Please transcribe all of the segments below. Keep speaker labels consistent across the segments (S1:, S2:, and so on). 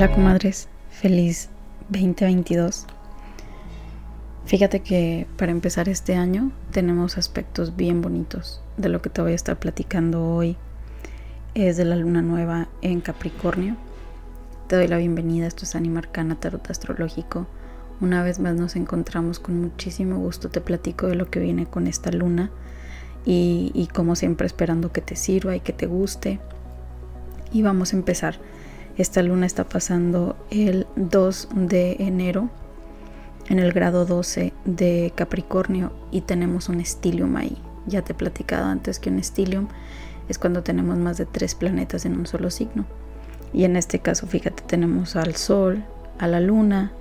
S1: Hola comadres, feliz 2022. Fíjate que para empezar este año tenemos aspectos bien bonitos de lo que te voy a estar platicando hoy. Es de la luna nueva en Capricornio. Te doy la bienvenida, esto es Animarcana Tarot Astrológico. Una vez más nos encontramos con muchísimo gusto, te platico de lo que viene con esta luna y, y como siempre esperando que te sirva y que te guste. Y vamos a empezar esta luna está pasando el 2 de enero en el grado 12 de Capricornio y tenemos un estilium ahí. Ya te he platicado antes que un estilium es cuando tenemos más de tres planetas en un solo signo. Y en este caso, fíjate, tenemos al Sol, a la Luna,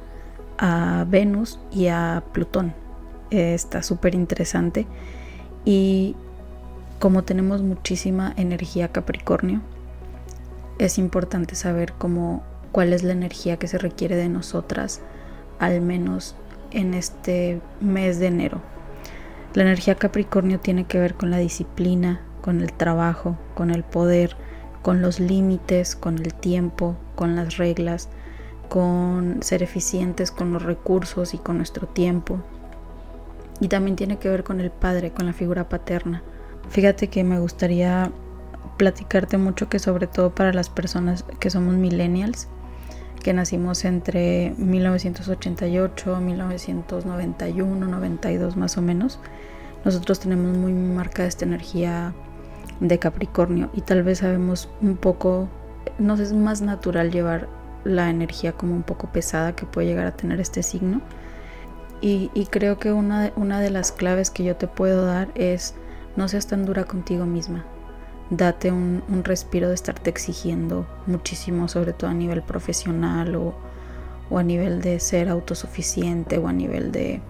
S1: a Venus y a Plutón. está súper interesante. Y como tenemos muchísima energía Capricornio, es importante saber cómo, cuál es la energía que se requiere de nosotras, al menos en este mes de enero. La energía Capricornio tiene que ver con la disciplina, con el trabajo, con el poder, con los límites, con el tiempo, con las reglas, con ser eficientes con los recursos y con nuestro tiempo. Y también tiene que ver con el padre, con la figura paterna. Fíjate que me gustaría platicarte mucho que sobre todo para las personas que somos millennials, que nacimos entre 1988, 1991, 92 más o menos, nosotros tenemos muy marcada esta energía de Capricornio y tal vez sabemos un poco, nos es más natural llevar la energía como un poco pesada que puede llegar a tener este signo. Y, creo que una de las claves que yo te puedo dar es no seas tan dura contigo misma date un, respiro de estarte exigiendo muchísimo, sobre todo a nivel profesional o, a nivel de ser autosuficiente o a nivel de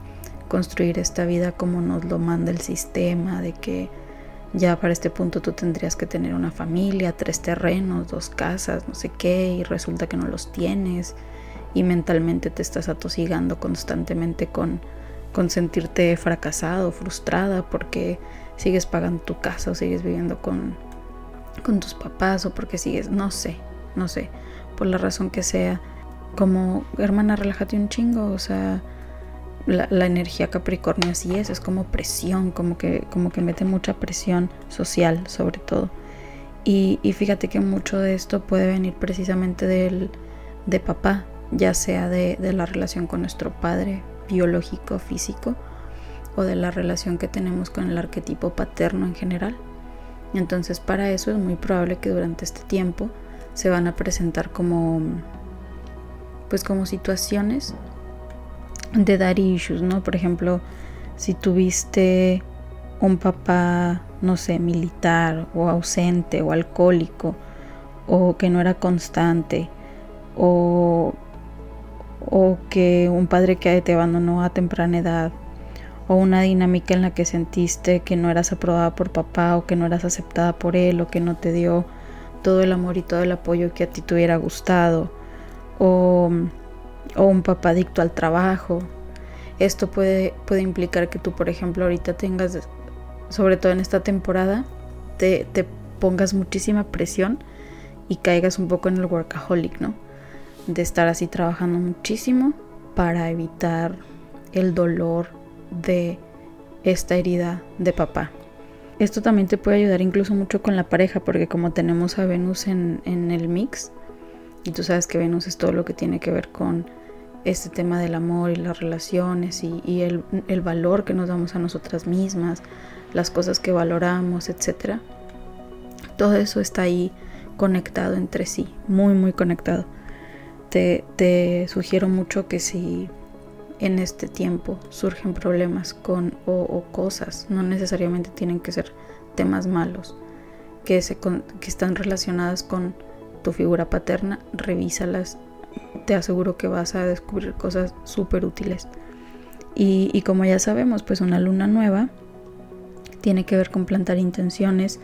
S1: construir esta vida como nos lo manda el sistema, de que ya para este punto tú tendrías que tener una familia, tres terrenos, dos casas, no sé qué, y resulta que no los tienes y mentalmente te estás atosigando constantemente con, con sentirte fracasado, frustrada porque sigues pagando tu casa o sigues viviendo con, con tus papás o porque sigues, no sé, no sé, por la razón que sea, como hermana, relájate un chingo, o sea, la, energía Capricornio así es, es como presión, como que, como que mete mucha presión social sobre todo. Y, fíjate que mucho de esto puede venir precisamente del, de papá, ya sea de, de la relación con nuestro padre biológico, físico, o de la relación que tenemos con el arquetipo paterno en general. Entonces para eso es muy probable que durante este tiempo se van a presentar como pues como situaciones de dar issues, ¿no? Por ejemplo, si tuviste un papá, no sé, militar o ausente o alcohólico o que no era constante o, o que un padre que te abandonó a temprana edad o una dinámica en la que sentiste que no eras aprobada por papá o que no eras aceptada por él o que no te dio todo el amor y todo el apoyo que a ti te hubiera gustado o, un papá adicto al trabajo. Esto puede, puede implicar que tú, por ejemplo, ahorita tengas, sobre todo en esta temporada, te, te pongas muchísima presión y caigas un poco en el workaholic, ¿no? De estar así trabajando muchísimo para evitar el dolor de esta herida de papá. Esto también te puede ayudar incluso mucho con la pareja, porque como tenemos a Venus en, el mix, y tú sabes que Venus es todo lo que tiene que ver con este tema del amor y las relaciones y, el, valor que nos damos a nosotras mismas, las cosas que valoramos, etc. Todo eso está ahí conectado entre sí, muy, muy conectado. Te sugiero mucho que si en este tiempo surgen problemas con o, cosas, no necesariamente tienen que ser temas malos, que, se, que están relacionadas con tu figura paterna, revísalas, te aseguro que vas a descubrir cosas súper útiles. Y, y como ya sabemos, pues una luna nueva tiene que ver con plantar intenciones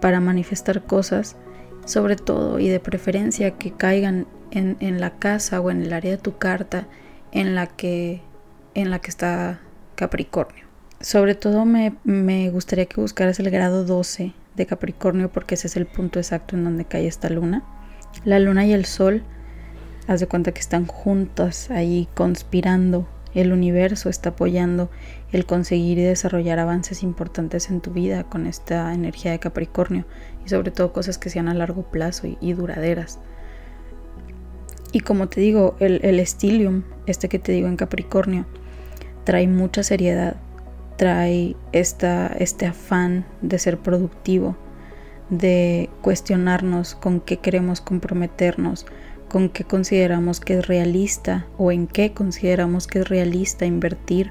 S1: para manifestar cosas, sobre todo y de preferencia que caigan en, en la casa o en el área de tu carta en la que, en la que está Capricornio. Sobre todo me, me gustaría que buscaras el grado 12 de Capricornio porque ese es el punto exacto en donde cae esta luna. La luna y el sol Haz de cuenta que están juntas ahí conspirando. El universo está apoyando el conseguir y desarrollar avances importantes en tu vida con esta energía de Capricornio y sobre todo cosas que sean a largo plazo y, duraderas. Y como te digo, el, el estilium, este que te digo en Capricornio, trae mucha seriedad, trae esta, este afán de ser productivo, de cuestionarnos con qué queremos comprometernos, con qué consideramos que es realista o en qué consideramos que es realista invertir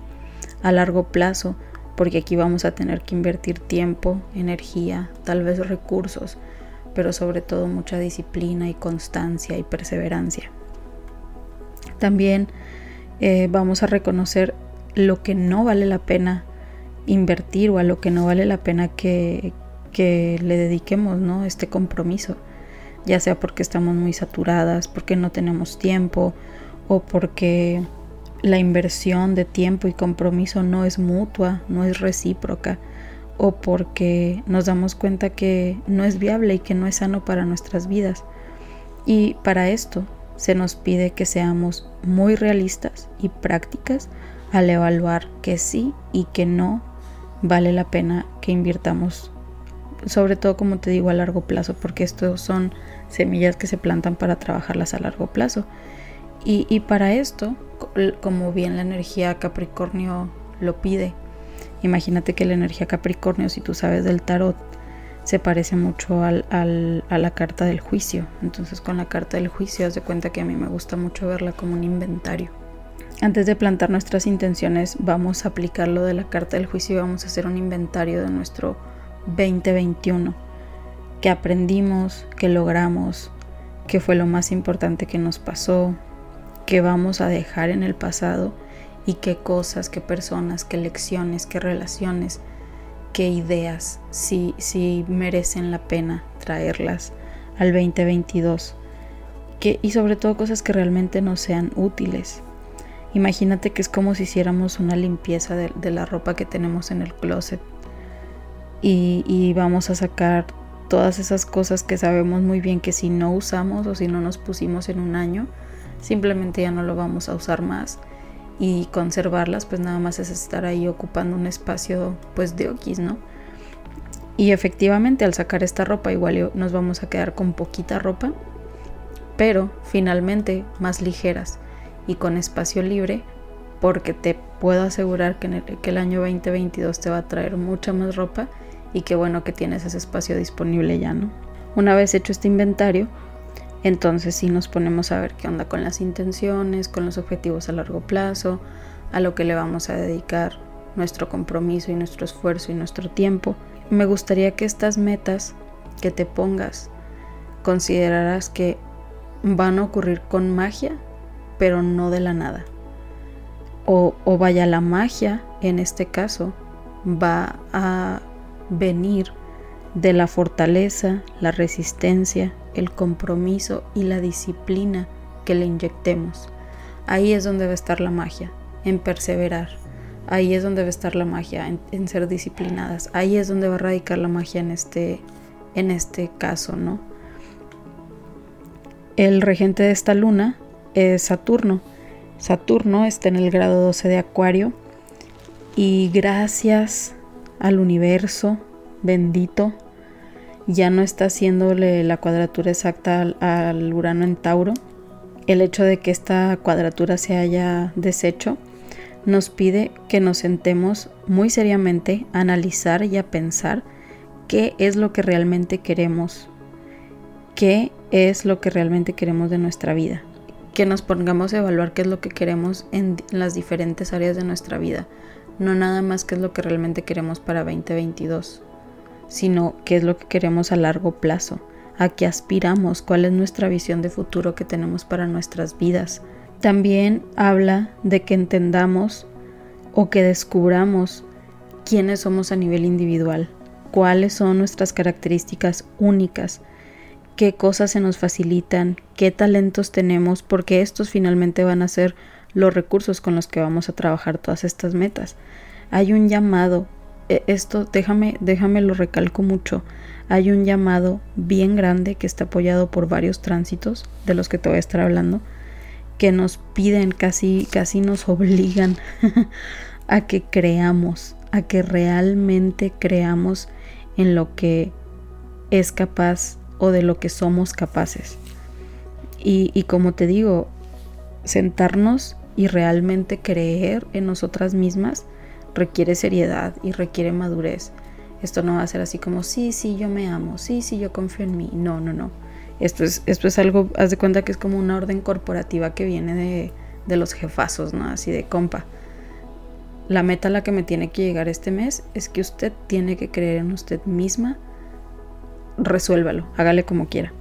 S1: a largo plazo, porque aquí vamos a tener que invertir tiempo, energía, tal vez recursos, pero sobre todo mucha disciplina y constancia y perseverancia. También eh, vamos a reconocer lo que no vale la pena invertir o a lo que no vale la pena que, que le dediquemos ¿no? este compromiso, ya sea porque estamos muy saturadas, porque no tenemos tiempo o porque la inversión de tiempo y compromiso no es mutua, no es recíproca o porque nos damos cuenta que no es viable y que no es sano para nuestras vidas. Y para esto se nos pide que seamos muy realistas y prácticas al evaluar que sí y que no vale la pena que invirtamos, sobre todo como te digo a largo plazo, porque estos son semillas que se plantan para trabajarlas a largo plazo. Y, para esto, como bien la energía Capricornio lo pide, imagínate que la energía Capricornio, si tú sabes del tarot, se parece mucho al, a la carta del juicio. Entonces con la carta del juicio, haz de cuenta que a mí me gusta mucho verla como un inventario antes de plantar nuestras intenciones, vamos a aplicar lo de la carta del juicio y vamos a hacer un inventario de nuestro 2021. ¿Qué aprendimos? ¿Qué logramos? ¿Qué fue lo más importante que nos pasó? ¿Qué vamos a dejar en el pasado? ¿Y qué cosas, qué personas, qué lecciones, qué relaciones, qué ideas, si, si merecen la pena traerlas al 2022? y sobre todo cosas que realmente nos sean útiles. Imagínate que es como si hiciéramos una limpieza de, la ropa que tenemos en el closet. Y, vamos a sacar todas esas cosas que sabemos muy bien que si no usamos o si no nos pusimos en un año, simplemente ya no lo vamos a usar más y conservarlas pues nada más es estar ahí ocupando un espacio pues de oquis, ¿no? Y efectivamente al sacar esta ropa igual nos vamos a quedar con poquita ropa, pero finalmente más ligeras y con espacio libre, porque te puedo asegurar que, el, que el año 2022 te va a traer mucha más ropa y qué bueno que tienes ese espacio disponible ya, ¿no? Una vez hecho este inventario, entonces sí nos ponemos a ver qué onda con las intenciones, con los objetivos a largo plazo, a lo que le vamos a dedicar nuestro compromiso y nuestro esfuerzo y nuestro tiempo. Me gustaría que estas metas que te pongas consideraras que van a ocurrir con magia pero no de la nada. O, vaya, la magia en este caso va a venir de la fortaleza, la resistencia, el compromiso y la disciplina que le inyectemos. Ahí es donde va a estar la magia, en perseverar. Ahí es donde va a estar la magia, en, ser disciplinadas. Ahí es donde va a radicar la magia en este, en este caso, ¿no? El regente de esta luna es Saturno. Saturno está en el grado 12 de Acuario y gracias al universo bendito ya no está haciéndole la cuadratura exacta al, Urano en Tauro. El hecho de que esta cuadratura se haya deshecho nos pide que nos sentemos muy seriamente a analizar y a pensar qué es lo que realmente queremos, qué es lo que realmente queremos de nuestra vida que nos pongamos a evaluar qué es lo que queremos en las diferentes áreas de nuestra vida, no nada más qué es lo que realmente queremos para 2022, sino qué es lo que queremos a largo plazo, a qué aspiramos, cuál es nuestra visión de futuro que tenemos para nuestras vidas. También habla de que entendamos o que descubramos quiénes somos a nivel individual, cuáles son nuestras características únicas, qué cosas se nos facilitan, qué talentos tenemos, porque estos finalmente van a ser los recursos con los que vamos a trabajar todas estas metas. Hay un llamado, esto déjame, déjame lo recalco mucho, hay un llamado bien grande que está apoyado por varios tránsitos de los que te voy a estar hablando, que nos piden, casi, casi nos obligan a que creamos, a que realmente creamos en lo que es capaz o de lo que somos capaces. Y, y como te digo, sentarnos y realmente creer en nosotras mismas requiere seriedad y requiere madurez. Esto no va a ser así como, sí, sí, yo me amo, sí, sí, yo confío en mí. No, no, no. Esto es, esto es algo, haz de cuenta que es como una orden corporativa que viene de, de los jefazos, ¿no? Así de compa. La meta a la que me tiene que llegar este mes es que usted tiene que creer en usted misma. Resuélvalo, hágale como quiera.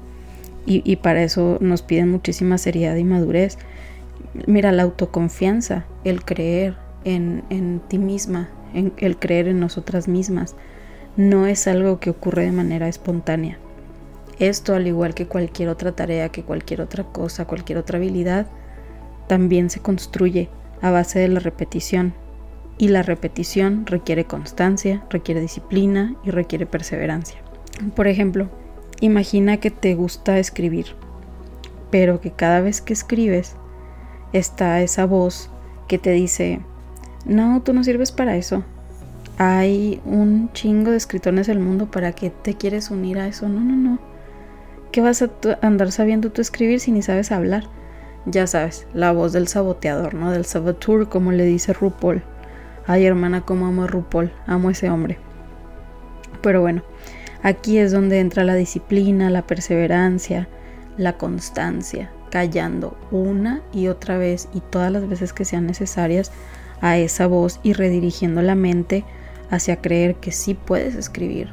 S1: Y, y para eso nos piden muchísima seriedad y madurez. Mira, la autoconfianza, el creer en, ti misma, en, el creer en nosotras mismas, no es algo que ocurre de manera espontánea. Esto, al igual que cualquier otra tarea, que cualquier otra cosa, cualquier otra habilidad, también se construye a base de la repetición. Y la repetición requiere constancia, requiere disciplina y requiere perseverancia. Por ejemplo, imagina que te gusta escribir, pero que cada vez que escribes está esa voz que te dice, no, tú no sirves para eso, hay un chingo de escritores en el mundo para que te quieres unir a eso. No, no, no. ¿Qué vas a andar sabiendo tú escribir si ni sabes hablar? Ya sabes, la voz del saboteador, ¿no? Del saboteur, como le dice RuPaul. Ay, hermana, cómo amo a RuPaul. Amo a ese hombre. Pero bueno, aquí es donde entra la disciplina, la perseverancia, la constancia, callando una y otra vez y todas las veces que sean necesarias a esa voz y redirigiendo la mente hacia creer que sí puedes escribir.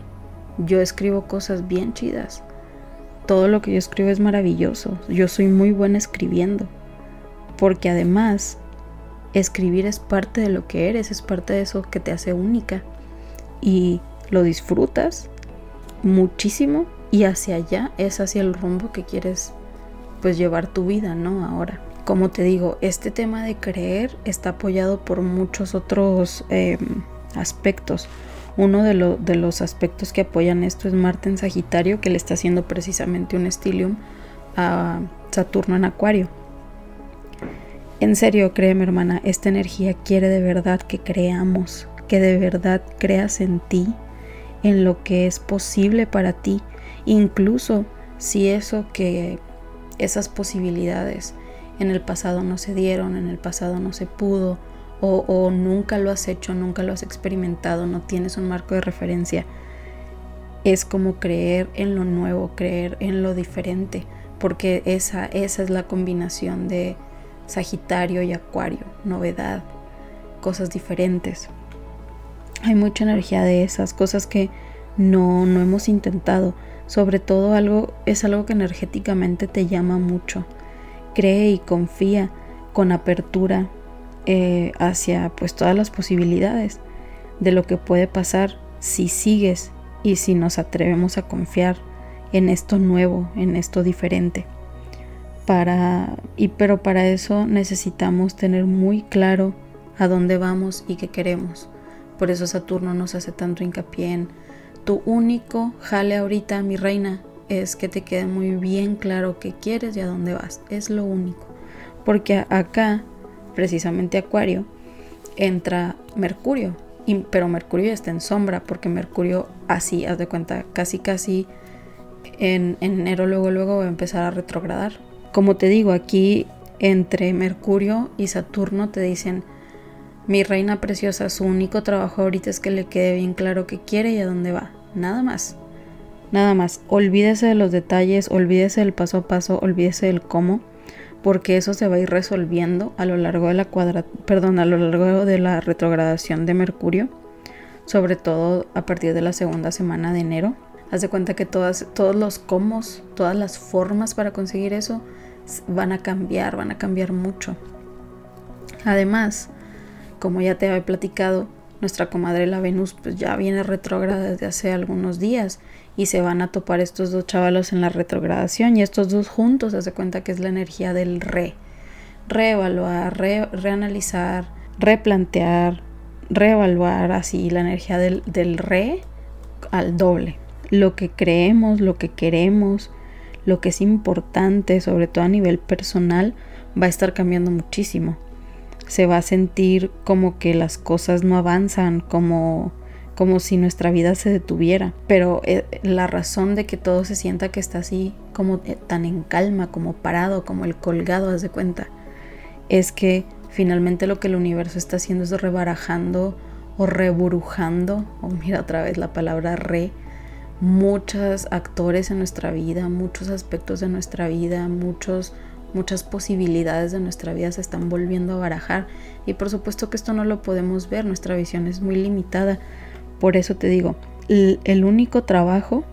S1: Yo escribo cosas bien chidas. Todo lo que yo escribo es maravilloso. Yo soy muy buena escribiendo. Porque además, escribir es parte de lo que eres, es parte de eso que te hace única. Y lo disfrutas muchísimo y hacia allá es hacia el rumbo que quieres pues llevar tu vida, ¿no? Ahora. Como te digo, este tema de creer está apoyado por muchos otros em, aspectos. Uno de, los aspectos que apoyan esto es Marte en Sagitario, que le está haciendo precisamente un estilium a Saturno en Acuario. En serio, créeme hermana, esta energía quiere de verdad que creamos, que de verdad creas en ti, en lo que es posible para ti, incluso si eso que esas posibilidades en el pasado no se dieron, en el pasado no se pudo, o, nunca lo has hecho, nunca lo has experimentado, no tienes un marco de referencia. Es como creer en lo nuevo, creer en lo diferente, porque esa, esa es la combinación de Sagitario y Acuario, novedad, cosas diferentes. Hay mucha energía de esas cosas que no, no hemos intentado. Sobre todo algo es algo que energéticamente te llama mucho. Cree y confía con apertura, eh, hacia pues todas las posibilidades de lo que puede pasar si sigues y si nos atrevemos a confiar en esto nuevo, en esto diferente. Para, y pero para eso necesitamos tener muy claro a dónde vamos y qué queremos. Por eso Saturno nos hace tanto hincapié en tu único jale ahorita, mi reina, es que te quede muy bien claro qué quieres y a dónde vas. Es lo único. Porque acá precisamente Acuario, entra Mercurio. Pero Mercurio está en sombra porque Mercurio así, haz de cuenta, casi casi en, enero luego luego va a empezar a retrogradar. Como te digo, aquí entre Mercurio y Saturno te dicen, mi reina preciosa, su único trabajo ahorita es que le quede bien claro qué quiere y a dónde va. Nada más. Nada más. Olvídese de los detalles, olvídese del paso a paso, olvídese del cómo porque eso se va a ir resolviendo a lo largo de la cuadra, perdón, a lo largo de la retrogradación de Mercurio, sobre todo a partir de la segunda semana de enero. Haz de cuenta que todas, todos los cómo, todas las formas para conseguir eso van a cambiar, van a cambiar mucho. Además, como ya te había platicado, nuestra comadre la Venus pues ya viene retrógrada desde hace algunos días y se van a topar estos dos chavalos en la retrogradación y estos dos juntos hace cuenta que es la energía del re. Reevaluar, reanalizar, replantear, reevaluar así la energía del, del re al doble. Lo que creemos, lo que queremos, lo que es importante, sobre todo a nivel personal, va a estar cambiando muchísimo. Se va a sentir como que las cosas no avanzan, como como si nuestra vida se detuviera. Pero eh, la razón de que todo se sienta que está así, como eh, tan en calma, como parado, como el colgado, haz de cuenta, es que finalmente lo que el universo está haciendo es rebarajando o reburujando, o mira otra vez la palabra re, muchos actores en nuestra vida, muchos aspectos de nuestra vida, muchos muchas posibilidades de nuestra vida se están volviendo a barajar y por supuesto que esto no lo podemos ver, nuestra visión es muy limitada, por eso te digo, el, único trabajo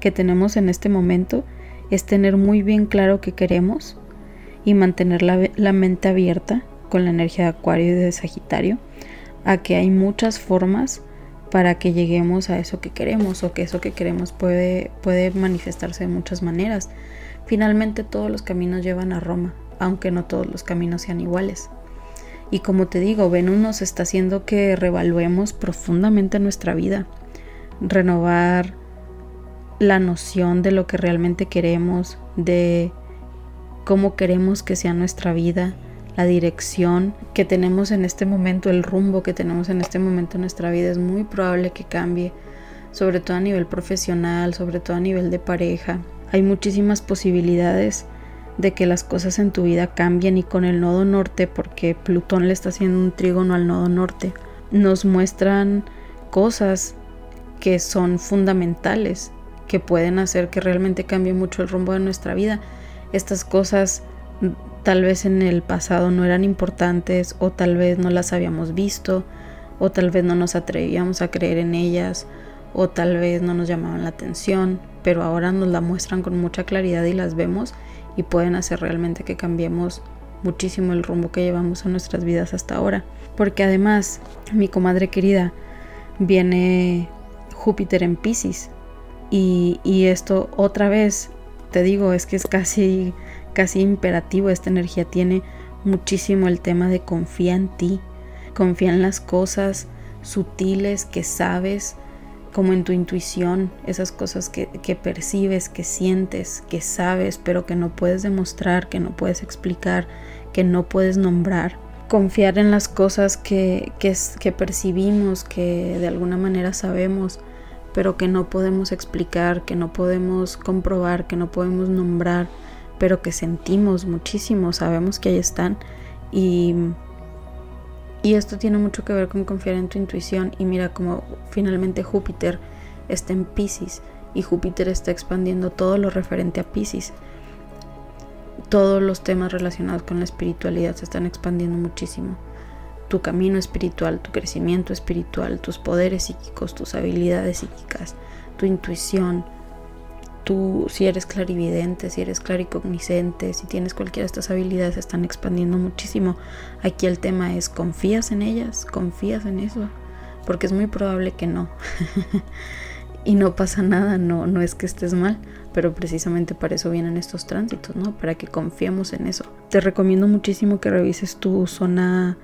S1: que tenemos en este momento es tener muy bien claro qué queremos y mantener la, la, mente abierta con la energía de Acuario y de Sagitario a que hay muchas formas para que lleguemos a eso que queremos o que eso que queremos puede, puede manifestarse de muchas maneras. Finalmente todos los caminos llevan a Roma, aunque no todos los caminos sean iguales. Y como te digo, Venus nos está haciendo que revaluemos profundamente nuestra vida, renovar la noción de lo que realmente queremos, de cómo queremos que sea nuestra vida, la dirección que tenemos en este momento, el rumbo que tenemos en este momento en nuestra vida es muy probable que cambie, sobre todo a nivel profesional, sobre todo a nivel de pareja. Hay muchísimas posibilidades de que las cosas en tu vida cambien y con el nodo norte, porque Plutón le está haciendo un trígono al nodo norte, nos muestran cosas que son fundamentales, que pueden hacer que realmente cambie mucho el rumbo de nuestra vida. Estas cosas mm, tal vez en el pasado no eran importantes o tal vez no las habíamos visto o tal vez no nos atrevíamos a creer en ellas o tal vez no nos llamaban la atención, pero ahora nos la muestran con mucha claridad y las vemos y pueden hacer realmente que cambiemos muchísimo el rumbo que llevamos a nuestras vidas hasta ahora. Porque además, mi comadre querida, viene Júpiter en Pisces. Y, y, esto otra vez, te digo, es que es casi, casi imperativo. Esta energía tiene muchísimo el tema de confía en ti. Confía en las cosas sutiles que sabes como en tu intuición, esas cosas que, percibes, que sientes, que sabes, pero que no puedes demostrar, que no puedes explicar, que no puedes nombrar. Confiar en las cosas que, que, que percibimos, que de alguna manera sabemos, pero que no podemos explicar, que no podemos comprobar, que no podemos nombrar, pero que sentimos muchísimo, sabemos que ahí están y y esto tiene mucho que ver con confiar en tu intuición y mira cómo finalmente Júpiter está en Pisces y Júpiter está expandiendo todo lo referente a Pisces. Todos los temas relacionados con la espiritualidad se están expandiendo muchísimo. Tu camino espiritual, tu crecimiento espiritual, tus poderes psíquicos, tus habilidades psíquicas, tu intuición, tú, si eres clarividente, si eres claricognicente, si tienes cualquiera de estas habilidades, están expandiendo muchísimo. Aquí el tema es, ¿confías en ellas? ¿Confías en eso? Porque es muy probable que no. y no pasa nada, no, no es que estés mal, pero precisamente para eso vienen estos tránsitos, ¿no? Para que confiemos en eso. Te recomiendo muchísimo que revises tu zona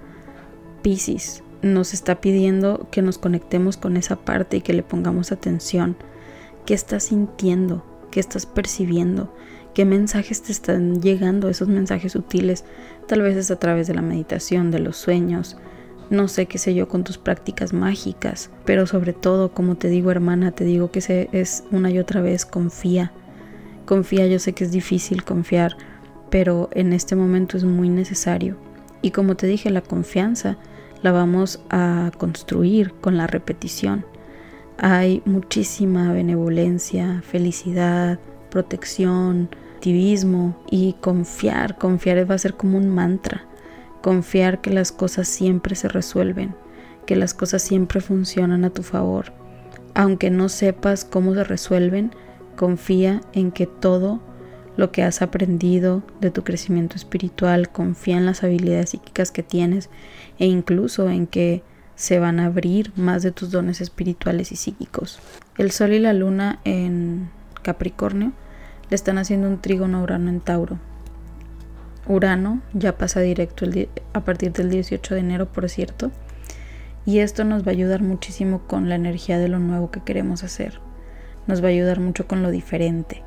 S1: Pisces. Nos está pidiendo que nos conectemos con esa parte y que le pongamos atención. ¿Qué estás sintiendo? Qué estás percibiendo, qué mensajes te están llegando, esos mensajes sutiles, tal vez es a través de la meditación, de los sueños, no sé qué sé yo con tus prácticas mágicas, pero sobre todo, como te digo hermana, te digo que se, es una y otra vez, confía, confía, yo sé que es difícil confiar, pero en este momento es muy necesario. Y como te dije, la confianza la vamos a construir con la repetición hay muchísima benevolencia, felicidad, protección, activismo y confiar. Confiar va a ser como un mantra. Confiar que las cosas siempre se resuelven, que las cosas siempre funcionan a tu favor. Aunque no sepas cómo se resuelven, confía en que todo lo que has aprendido de tu crecimiento espiritual, confía en las habilidades psíquicas que tienes e incluso en que se van a abrir más de tus dones espirituales y psíquicos. El Sol y la Luna en Capricornio le están haciendo un trígono Urano en Tauro. Urano ya pasa directo a partir del 18 de enero, por cierto, y esto nos va a ayudar muchísimo con la energía de lo nuevo que queremos hacer. Nos va a ayudar mucho con lo diferente.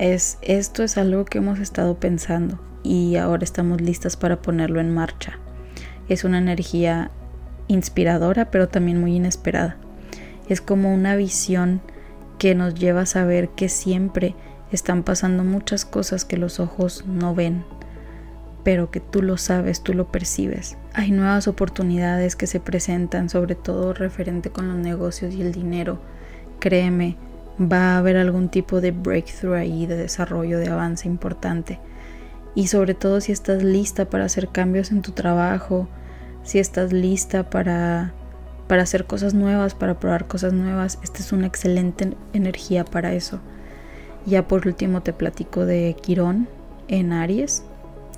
S1: es esto es algo que hemos estado pensando y ahora estamos listas para ponerlo en marcha. Es una energía inspiradora, pero también muy inesperada. Es como una visión que nos lleva a saber que siempre están pasando muchas cosas que los ojos no ven, pero que tú lo sabes, tú lo percibes. Hay nuevas oportunidades que se presentan, sobre todo referente con los negocios y el dinero. Créeme, va a haber algún tipo de breakthrough ahí, de desarrollo, de avance importante. Y sobre todo si estás lista para hacer cambios en tu trabajo, si estás lista para, para hacer cosas nuevas, para probar cosas nuevas, esta es una excelente energía para eso. Ya por último te platico de Quirón en Aries,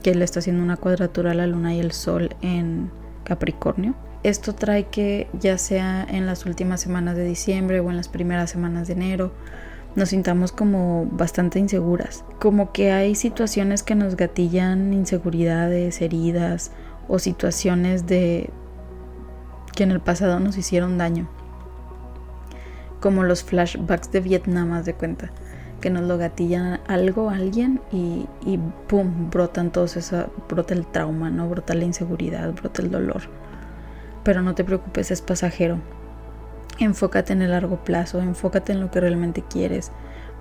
S1: que le está haciendo una cuadratura a la luna y el sol en Capricornio. Esto trae que ya sea en las últimas semanas de diciembre o en las primeras semanas de enero, nos sintamos como bastante inseguras. Como que hay situaciones que nos gatillan inseguridades, heridas o situaciones de que en el pasado nos hicieron daño. Como los flashbacks de Vietnam, haz de cuenta. Que nos lo gatillan algo, alguien y, y pum, brotan todos esa, brota el trauma, ¿no? Brota la inseguridad, brota el dolor pero no te preocupes, es pasajero. Enfócate en el largo plazo, enfócate en lo que realmente quieres.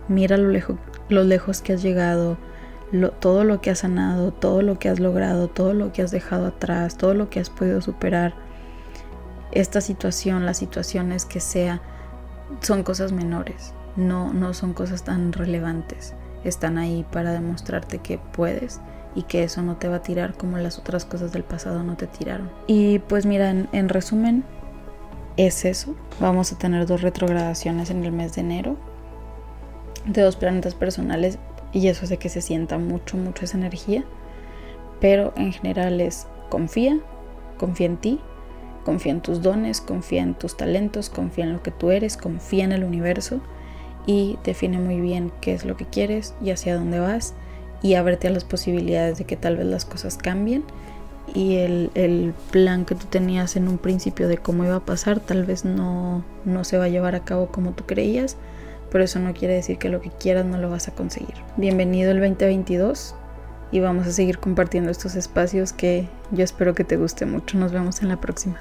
S1: Mira lo, lo lejos que has llegado, todo lo que has sanado, todo lo que has logrado, todo lo que has dejado atrás, todo lo que has podido superar. Esta situación, las situaciones que sea, son cosas menores, no, no son cosas tan relevantes. Están ahí para demostrarte que puedes y que eso no te va a tirar como las otras cosas del pasado no te tiraron. Y pues mira, en, resumen, es eso. Vamos a tener dos retrogradaciones en el mes de enero de dos planetas personales y eso hace que se sienta mucho, mucho esa energía. Pero en general es confía, confía en ti, confía en tus dones, confía en tus talentos, confía en lo que tú eres, confía en el universo y define muy bien qué es lo que quieres y hacia dónde vas y ábrete a las posibilidades de que tal vez las cosas cambien y el, plan que tú tenías en un principio de cómo iba a pasar tal vez no, no se va a llevar a cabo como tú creías, pero eso no quiere decir que lo que quieras no lo vas a conseguir. Bienvenido el 2022 y vamos a seguir compartiendo estos espacios que yo espero que te guste mucho. Nos vemos en la próxima.